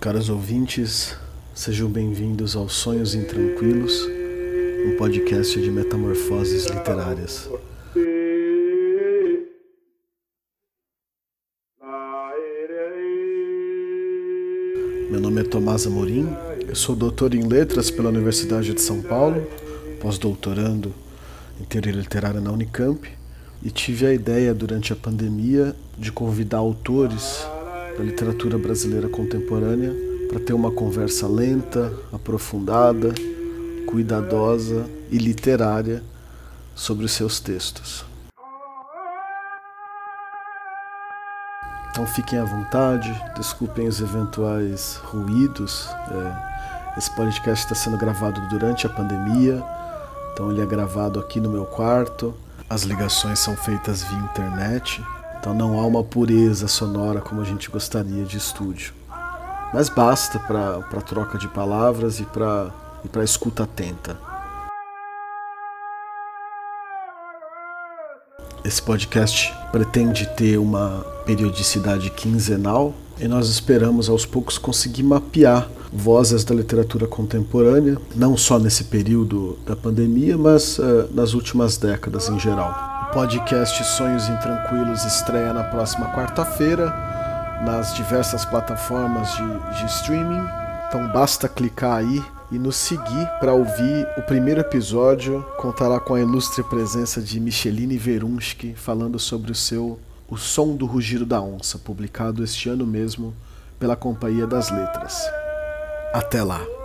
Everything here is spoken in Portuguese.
Caros ouvintes, sejam bem-vindos aos Sonhos Intranquilos, um podcast de metamorfoses literárias. Meu nome é Tomás Amorim, eu sou doutor em Letras pela Universidade de São Paulo, pós-doutorando em Teoria Literária na Unicamp, e tive a ideia durante a pandemia de convidar autores da literatura brasileira contemporânea para ter uma conversa lenta, aprofundada, cuidadosa e literária sobre os seus textos. Então fiquem à vontade, desculpem os eventuais ruídos. É, esse podcast está sendo gravado durante a pandemia, então ele é gravado aqui no meu quarto. As ligações são feitas via internet, então não há uma pureza sonora como a gente gostaria de estúdio. Mas basta para troca de palavras e para escuta atenta. Esse podcast pretende ter uma periodicidade quinzenal e nós esperamos aos poucos conseguir mapear vozes da literatura contemporânea, não só nesse período da pandemia, mas uh, nas últimas décadas em geral. O podcast Sonhos Intranquilos estreia na próxima quarta-feira nas diversas plataformas de, de streaming. Então basta clicar aí e nos seguir para ouvir o primeiro episódio. Contará com a ilustre presença de Micheline Verunski falando sobre o seu O Som do Rugido da Onça, publicado este ano mesmo pela Companhia das Letras. Até lá!